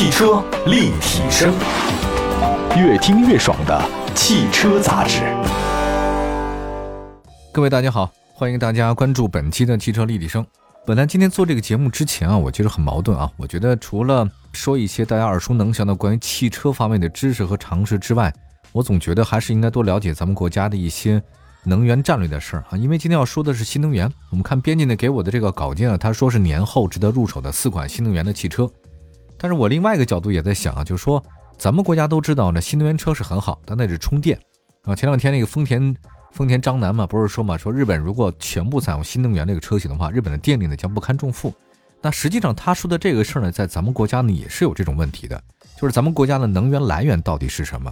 汽车立体声，越听越爽的汽车杂志。各位大家好，欢迎大家关注本期的汽车立体声。本来今天做这个节目之前啊，我觉得很矛盾啊。我觉得除了说一些大家耳熟能详的关于汽车方面的知识和常识之外，我总觉得还是应该多了解咱们国家的一些。能源战略的事儿啊，因为今天要说的是新能源。我们看编辑呢给我的这个稿件啊，他说是年后值得入手的四款新能源的汽车。但是我另外一个角度也在想啊，就是说咱们国家都知道呢，新能源车是很好，但那是充电啊。前两天那个丰田丰田张楠嘛，不是说嘛，说日本如果全部采用新能源这个车型的话，日本的电力呢将不堪重负。那实际上他说的这个事儿呢，在咱们国家呢也是有这种问题的，就是咱们国家的能源来源到底是什么？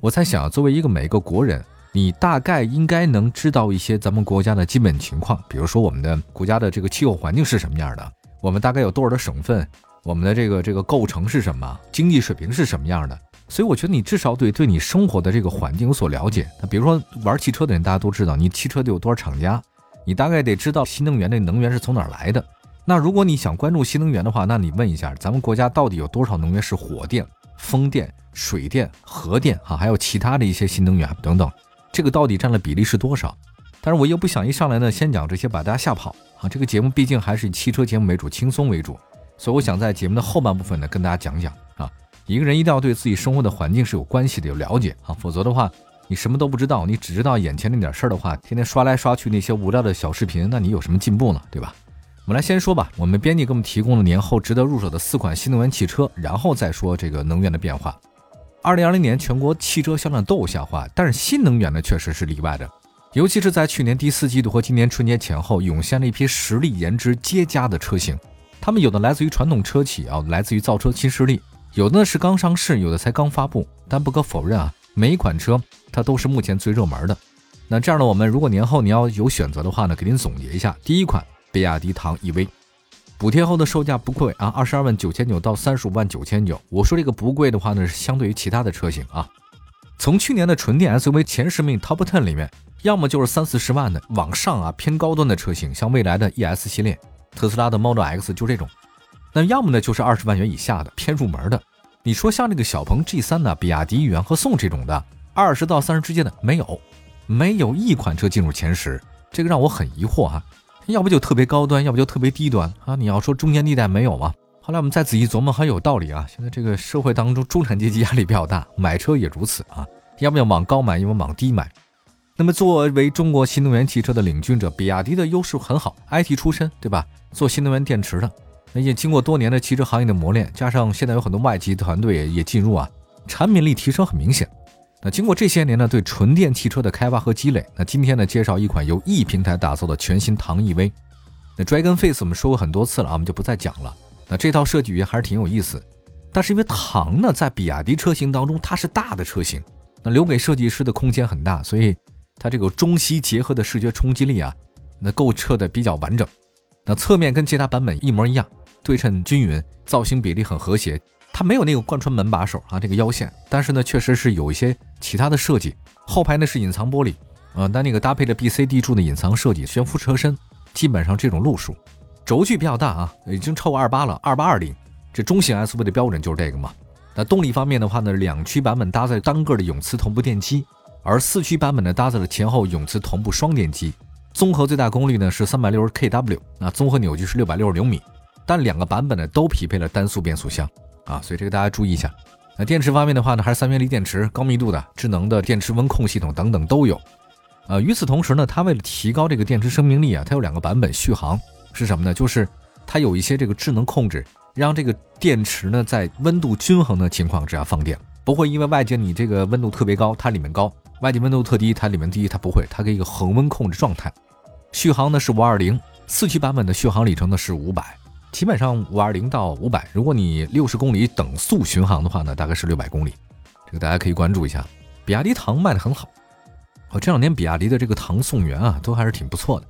我在想，作为一个每一个国人。你大概应该能知道一些咱们国家的基本情况，比如说我们的国家的这个气候环境是什么样的，我们大概有多少的省份，我们的这个这个构成是什么，经济水平是什么样的。所以我觉得你至少得对你生活的这个环境有所了解。那比如说玩汽车的人，大家都知道，你汽车得有多少厂家，你大概得知道新能源的能源是从哪儿来的。那如果你想关注新能源的话，那你问一下，咱们国家到底有多少能源是火电、风电、水电、核电啊，还有其他的一些新能源等等。这个到底占了比例是多少？但是我又不想一上来呢，先讲这些把大家吓跑啊！这个节目毕竟还是以汽车节目为主，轻松为主，所以我想在节目的后半部分呢，跟大家讲讲啊，一个人一定要对自己生活的环境是有关系的，有了解啊，否则的话，你什么都不知道，你只知道眼前那点事儿的话，天天刷来刷去那些无聊的小视频，那你有什么进步呢？对吧？我们来先说吧，我们编辑给我们提供了年后值得入手的四款新能源汽车，然后再说这个能源的变化。二零二零年全国汽车销量都有下滑，但是新能源呢确实是例外的，尤其是在去年第四季度和今年春节前后，涌现了一批实力颜值皆佳的车型。他们有的来自于传统车企啊，来自于造车新势力，有的呢是刚上市，有的才刚发布。但不可否认啊，每一款车它都是目前最热门的。那这样呢，我们如果年后你要有选择的话呢，给您总结一下：第一款，比亚迪唐 EV。补贴后的售价不贵啊，二十二万九千九到三十五万九千九。我说这个不贵的话呢，是相对于其他的车型啊。从去年的纯电 SUV 前十名 Top Ten 里面，要么就是三四十万的往上啊偏高端的车型，像未来的 ES 系列、特斯拉的 Model X 就这种。那要么呢就是二十万元以下的偏入门的。你说像这个小鹏 G3 呢、比亚迪元和宋这种的，二十到三十之间的没有，没有一款车进入前十，这个让我很疑惑哈。要不就特别高端，要不就特别低端啊！你要说中间地带没有吗？后来我们再仔细琢磨，还有道理啊！现在这个社会当中，中产阶级压力比较大，买车也如此啊！要不要往高买，要么往低买。那么作为中国新能源汽车的领军者，比亚迪的优势很好，IT 出身，对吧？做新能源电池的，那也经过多年的汽车行业的磨练，加上现在有很多外籍团队也进入啊，产品力提升很明显。那经过这些年呢，对纯电汽车的开发和积累，那今天呢，介绍一款由 E 平台打造的全新唐 EV。那 Dragon Face 我们说过很多次了啊，我们就不再讲了。那这套设计语言还是挺有意思，但是因为唐呢，在比亚迪车型当中它是大的车型，那留给设计师的空间很大，所以它这个中西结合的视觉冲击力啊，那构车的比较完整。那侧面跟其他版本一模一样，对称均匀，造型比例很和谐。它没有那个贯穿门把手啊，这个腰线，但是呢，确实是有一些其他的设计。后排呢是隐藏玻璃，啊，但那个搭配的 BCD 柱的隐藏设计，悬浮车身，基本上这种路数。轴距比较大啊，已经超过二八了，二八二零。这中型 SUV 的标准就是这个嘛。那动力方面的话呢，两驱版本搭载单个的永磁同步电机，而四驱版本呢搭载了前后永磁同步双电机。综合最大功率呢是三百六十 kW，那综合扭矩是六百六十牛米。但两个版本呢都匹配了单速变速箱。啊，所以这个大家注意一下。那电池方面的话呢，还是三元锂电池，高密度的、智能的电池温控系统等等都有。呃，与此同时呢，它为了提高这个电池生命力啊，它有两个版本续航是什么呢？就是它有一些这个智能控制，让这个电池呢在温度均衡的情况之下放电，不会因为外界你这个温度特别高，它里面高；外界温度特低，它里面低，它不会，它给一个恒温控制状态。续航呢是五二零，四驱版本的续航里程呢是五百。基本上五二零到五百，如果你六十公里等速巡航的话呢，大概是六百公里。这个大家可以关注一下。比亚迪唐卖的很好，哦，这两年比亚迪的这个唐宋元啊，都还是挺不错的。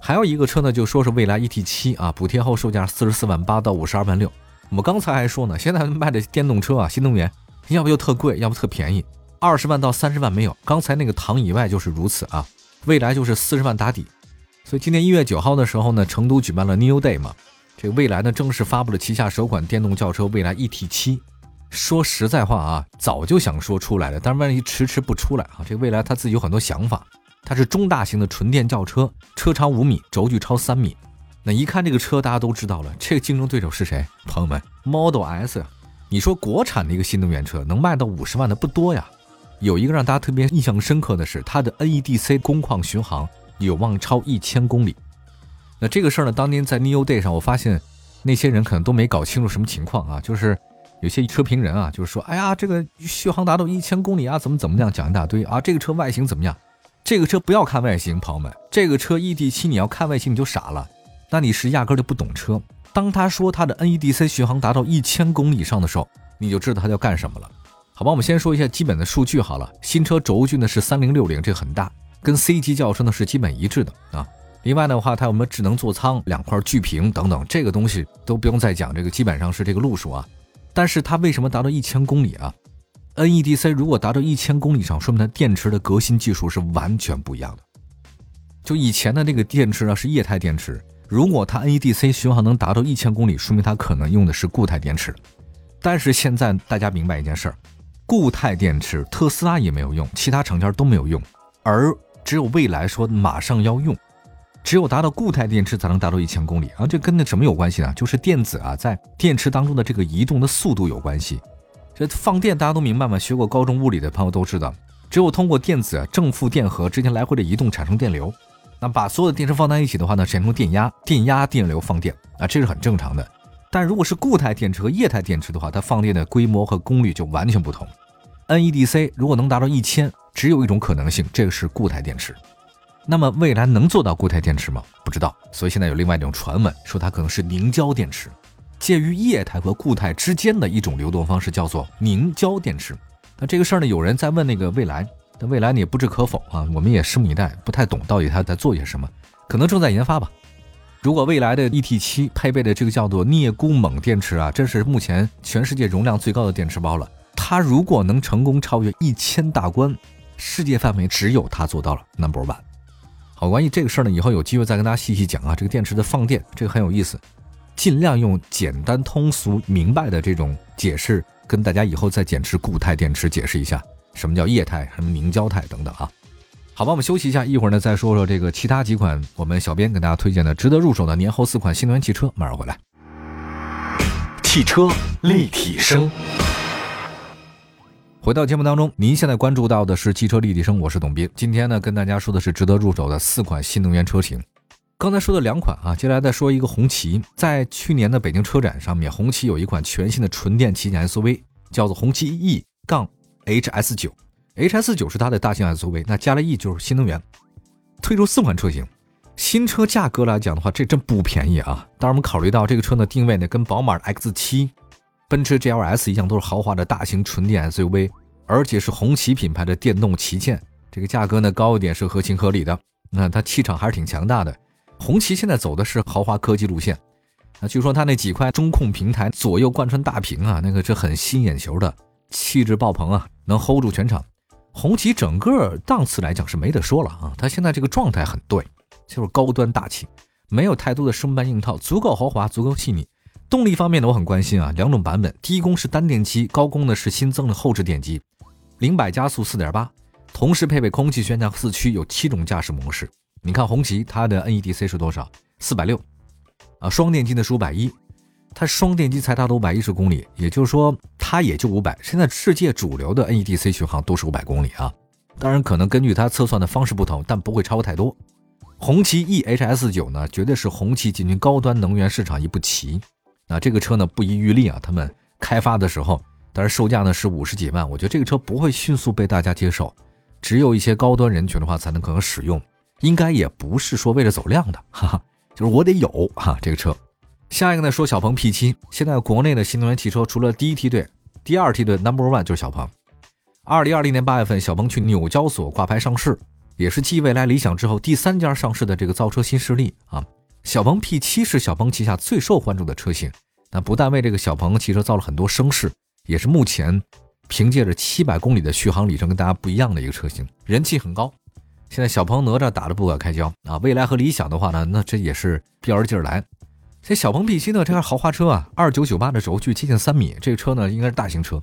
还有一个车呢，就说是蔚来 ET 七啊，补贴后售价四十四万八到五十二万六。我们刚才还说呢，现在卖的电动车啊，新能源要不就特贵，要不特便宜，二十万到三十万没有。刚才那个唐以外就是如此啊，未来就是四十万打底。所以今年一月九号的时候呢，成都举办了 New Day 嘛。这个蔚来呢正式发布了旗下首款电动轿车蔚来 ET7。说实在话啊，早就想说出来了，但是万一迟迟不出来啊，这个蔚来他自己有很多想法。它是中大型的纯电轿车，车长五米，轴距超三米。那一看这个车，大家都知道了，这个竞争对手是谁？朋友们，Model S。你说国产的一个新能源车能卖到五十万的不多呀。有一个让大家特别印象深刻的是，它的 NEDC 工况巡航有望超一千公里。那这个事儿呢，当年在 New Day 上，我发现那些人可能都没搞清楚什么情况啊，就是有些车评人啊，就是说，哎呀，这个续航达到一千公里啊，怎么怎么样，讲一大堆啊，这个车外形怎么样？这个车不要看外形，朋友们，这个车 ET7 你要看外形你就傻了，那你是压根就不懂车。当他说他的 NEDC 续航达到一千公里以上的时候，你就知道他要干什么了。好吧，我们先说一下基本的数据好了。新车轴距呢是三零六零，这很大，跟 C 级轿车呢是基本一致的啊。另外的话，它有没有智能座舱、两块巨屏等等，这个东西都不用再讲，这个基本上是这个路数啊。但是它为什么达到一千公里啊？NEDC 如果达到一千公里以上，说明它电池的革新技术是完全不一样的。就以前的那个电池呢是液态电池，如果它 NEDC 续航能达到一千公里，说明它可能用的是固态电池。但是现在大家明白一件事儿，固态电池特斯拉也没有用，其他厂家都没有用，而只有未来说马上要用，只有达到固态电池才能达到一千公里啊！这跟那什么有关系呢？就是电子啊在电池当中的这个移动的速度有关系。这放电大家都明白吗？学过高中物理的朋友都知道，只有通过电子正负电荷之间来回的移动产生电流，那把所有的电池放在一起的话呢，产生电压，电压电流放电啊，这是很正常的。但如果是固态电池和液态电池的话，它放电的规模和功率就完全不同。NEDC 如果能达到一千，只有一种可能性，这个是固态电池。那么未来能做到固态电池吗？不知道。所以现在有另外一种传闻，说它可能是凝胶电池。介于液态和固态之间的一种流动方式，叫做凝胶电池。那这个事儿呢，有人在问那个蔚来，但蔚来呢也不置可否啊。我们也拭目以待，不太懂到底他在做些什么，可能正在研发吧。如果未来的 ET7 配备的这个叫做镍钴锰电池啊，这是目前全世界容量最高的电池包了。它如果能成功超越一千大关，世界范围只有它做到了 Number One。好，关于这个事儿呢，以后有机会再跟大家细细讲啊。这个电池的放电，这个很有意思。尽量用简单、通俗、明白的这种解释，跟大家以后再减持固态电池解释一下，什么叫液态、什么凝胶态等等啊。好吧，我们休息一下，一会儿呢再说说这个其他几款我们小编给大家推荐的值得入手的年后四款新能源汽车，马上回来。汽车立体声，回到节目当中，您现在关注到的是汽车立体声，我是董斌，今天呢跟大家说的是值得入手的四款新能源车型。刚才说的两款啊，接下来再说一个红旗。在去年的北京车展上面，红旗有一款全新的纯电旗舰 SUV，叫做红旗 E 杠 HS 九，HS 九是它的大型 SUV，那加了 E 就是新能源。推出四款车型，新车价格来讲的话，这真不便宜啊。当然，我们考虑到这个车呢定位呢跟宝马的 X 七、奔驰 GLS 一样，都是豪华的大型纯电 SUV，而且是红旗品牌的电动旗舰，这个价格呢高一点是合情合理的。那它气场还是挺强大的。红旗现在走的是豪华科技路线，那据说它那几块中控平台左右贯穿大屏啊，那个是很吸眼球的，气质爆棚啊，能 hold 住全场。红旗整个档次来讲是没得说了啊，它现在这个状态很对，就是高端大气，没有太多的生搬硬套，足够豪华，足够细腻。动力方面呢，我很关心啊，两种版本，低功是单电机，高功呢是新增的后置电机，零百加速四点八，同时配备空气悬架四驱，有七种驾驶模式。你看红旗，它的 NEDC 是多少？四百六，啊，双电机的是五百一，它双电机才达到五百一十公里，也就是说它也就五百。现在世界主流的 NEDC 续航都是五百公里啊，当然可能根据它测算的方式不同，但不会超过太多。红旗 EHS 九呢，绝对是红旗进军高端能源市场一步棋。那这个车呢不遗余力啊，他们开发的时候，但是售价呢是五十几万，我觉得这个车不会迅速被大家接受，只有一些高端人群的话才能可能使用。应该也不是说为了走量的，哈哈，就是我得有哈这个车。下一个呢，说小鹏 P7，现在国内的新能源汽车除了第一梯队，第二梯队 Number One 就是小鹏。二零二零年八月份，小鹏去纽交所挂牌上市，也是继未来、理想之后第三家上市的这个造车新势力啊。小鹏 P7 是小鹏旗下最受关注的车型，那不但为这个小鹏汽车造了很多声势，也是目前凭借着七百公里的续航里程跟大家不一样的一个车型，人气很高。现在小鹏哪吒打得不可开交啊！未来和理想的话呢，那这也是飙着劲儿来。这小鹏 P7 呢，这个豪华车啊，二九九八的轴距接近三米，这个车呢应该是大型车，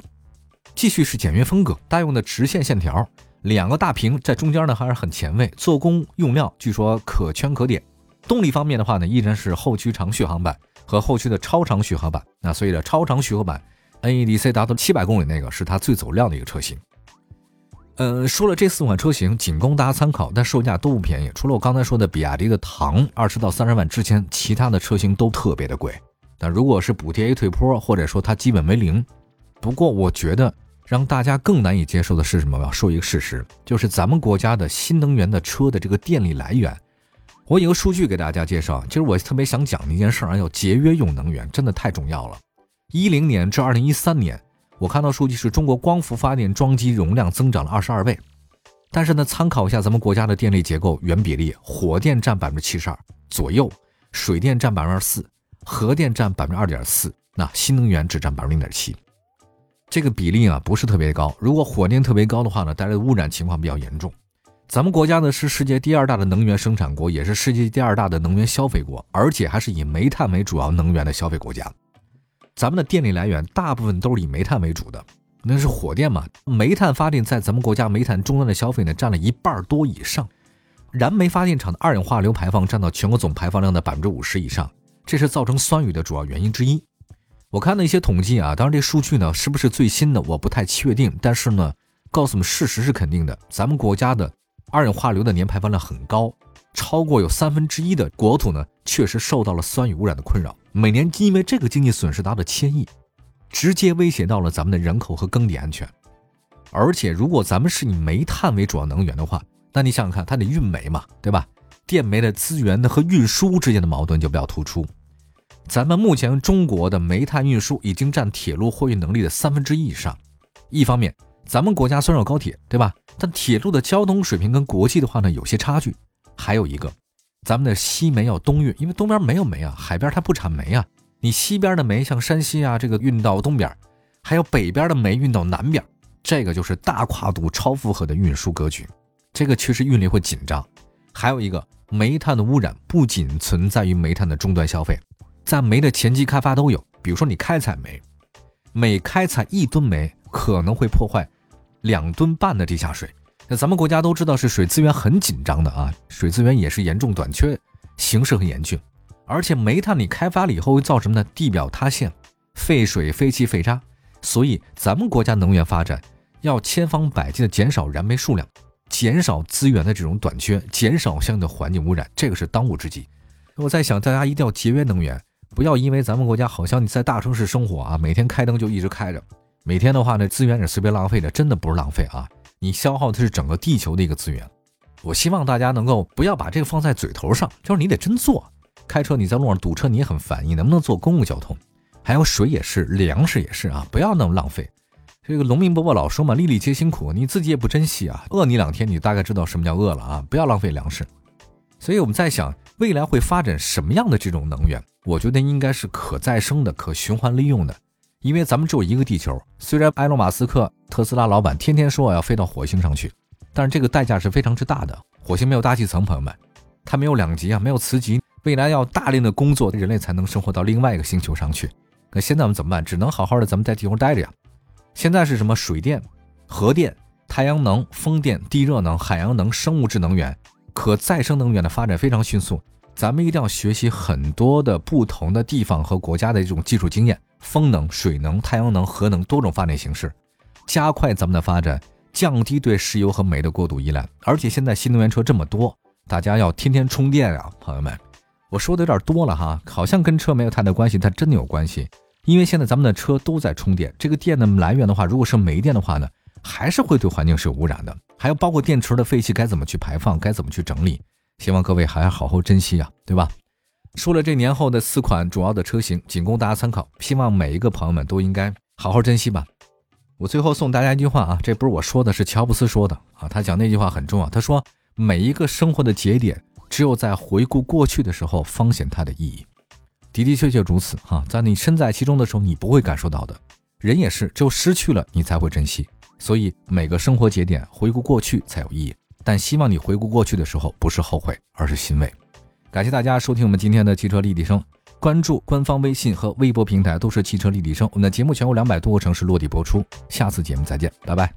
继续是简约风格，大用的直线线条，两个大屏在中间呢还是很前卫，做工用料据说可圈可点。动力方面的话呢，依然是后驱长续航版和后驱的超长续航版。那所以呢，超长续航版 NEDC 达到七百公里那个是它最走量的一个车型。嗯，说了这四款车型，仅供大家参考，但售价都不便宜。除了我刚才说的比亚迪的唐二十到三十万之间，其他的车型都特别的贵。但如果是补贴 A 退坡，或者说它基本为零，不过我觉得让大家更难以接受的是什么？我要说一个事实，就是咱们国家的新能源的车的这个电力来源。我有个数据给大家介绍，其实我特别想讲的一件事儿啊，要节约用能源，真的太重要了。一零年至二零一三年，我看到数据是中国光伏发电装机容量增长了二十二倍，但是呢，参考一下咱们国家的电力结构原比例，火电占百分之七十二左右，水电占百分之二四，核电占百分之二点四，那新能源只占百分之零点七，这个比例啊不是特别高。如果火电特别高的话呢，带来的污染情况比较严重。咱们国家呢是世界第二大的能源生产国，也是世界第二大的能源消费国，而且还是以煤炭为主要能源的消费国家。咱们的电力来源大部分都是以煤炭为主的，那是火电嘛？煤炭发电在咱们国家煤炭终端的消费呢占了一半多以上，燃煤发电厂的二氧化硫排放占到全国总排放量的百分之五十以上，这是造成酸雨的主要原因之一。我看了一些统计啊，当然这数据呢是不是最新的我不太确定，但是呢，告诉我们事实是肯定的，咱们国家的。二氧化硫的年排放量很高，超过有三分之一的国土呢，确实受到了酸雨污染的困扰。每年因为这个经济损失达到千亿，直接威胁到了咱们的人口和耕地安全。而且，如果咱们是以煤炭为主要能源的话，那你想想看，它得运煤嘛，对吧？电煤的资源呢和运输之间的矛盾就比较突出。咱们目前中国的煤炭运输已经占铁路货运能力的三分之一以上。一方面，咱们国家虽然有高铁，对吧？但铁路的交通水平跟国际的话呢有些差距。还有一个，咱们的西煤要东运，因为东边没有煤啊，海边它不产煤啊。你西边的煤像山西啊，这个运到东边，还有北边的煤运到南边，这个就是大跨度、超负荷的运输格局。这个确实运力会紧张。还有一个，煤炭的污染不仅存在于煤炭的终端消费，在煤的前期开发都有。比如说你开采煤，每开采一吨煤可能会破坏。两吨半的地下水，那咱们国家都知道是水资源很紧张的啊，水资源也是严重短缺，形势很严峻。而且煤炭你开发了以后会造成呢地表塌陷、废水、废气、废渣，所以咱们国家能源发展要千方百计的减少燃煤数量，减少资源的这种短缺，减少相应的环境污染，这个是当务之急。我在想，大家一定要节约能源，不要因为咱们国家好像你在大城市生活啊，每天开灯就一直开着。每天的话呢，资源是随便浪费的，真的不是浪费啊！你消耗的是整个地球的一个资源。我希望大家能够不要把这个放在嘴头上，就是你得真做。开车你在路上堵车，你也很烦，你能不能坐公共交通？还有水也是，粮食也是啊，不要那么浪费。这个农民伯伯老说嘛，粒粒皆辛苦，你自己也不珍惜啊，饿你两天，你大概知道什么叫饿了啊！不要浪费粮食。所以我们在想，未来会发展什么样的这种能源？我觉得应该是可再生的、可循环利用的。因为咱们只有一个地球，虽然埃隆·马斯克特斯拉老板天天说要飞到火星上去，但是这个代价是非常之大的。火星没有大气层，朋友们，它没有两极啊，没有磁极，未来要大量的工作，人类才能生活到另外一个星球上去。那现在我们怎么办？只能好好的咱们在地球待着呀。现在是什么？水电、核电、太阳能、风电、地热能、海洋能、生物质能源、可再生能源的发展非常迅速，咱们一定要学习很多的不同的地方和国家的这种技术经验。风能、水能、太阳能、核能多种发电形式，加快咱们的发展，降低对石油和煤的过度依赖。而且现在新能源车这么多，大家要天天充电啊，朋友们。我说的有点多了哈，好像跟车没有太大关系，但真的有关系。因为现在咱们的车都在充电，这个电的来源的话，如果是煤电的话呢，还是会对环境是有污染的。还有包括电池的废气该怎么去排放，该怎么去整理，希望各位还要好好珍惜啊，对吧？说了这年后的四款主要的车型，仅供大家参考。希望每一个朋友们都应该好好珍惜吧。我最后送大家一句话啊，这不是我说的，是乔布斯说的啊。他讲那句话很重要，他说：“每一个生活的节点，只有在回顾过去的时候，方显它的意义。”的的确确如此哈，在你身在其中的时候，你不会感受到的。人也是，只有失去了，你才会珍惜。所以每个生活节点回顾过去才有意义。但希望你回顾过去的时候，不是后悔，而是欣慰。感谢大家收听我们今天的汽车立体声。关注官方微信和微博平台，都是汽车立体声。我们的节目全国两百多个城市落地播出。下次节目再见，拜拜。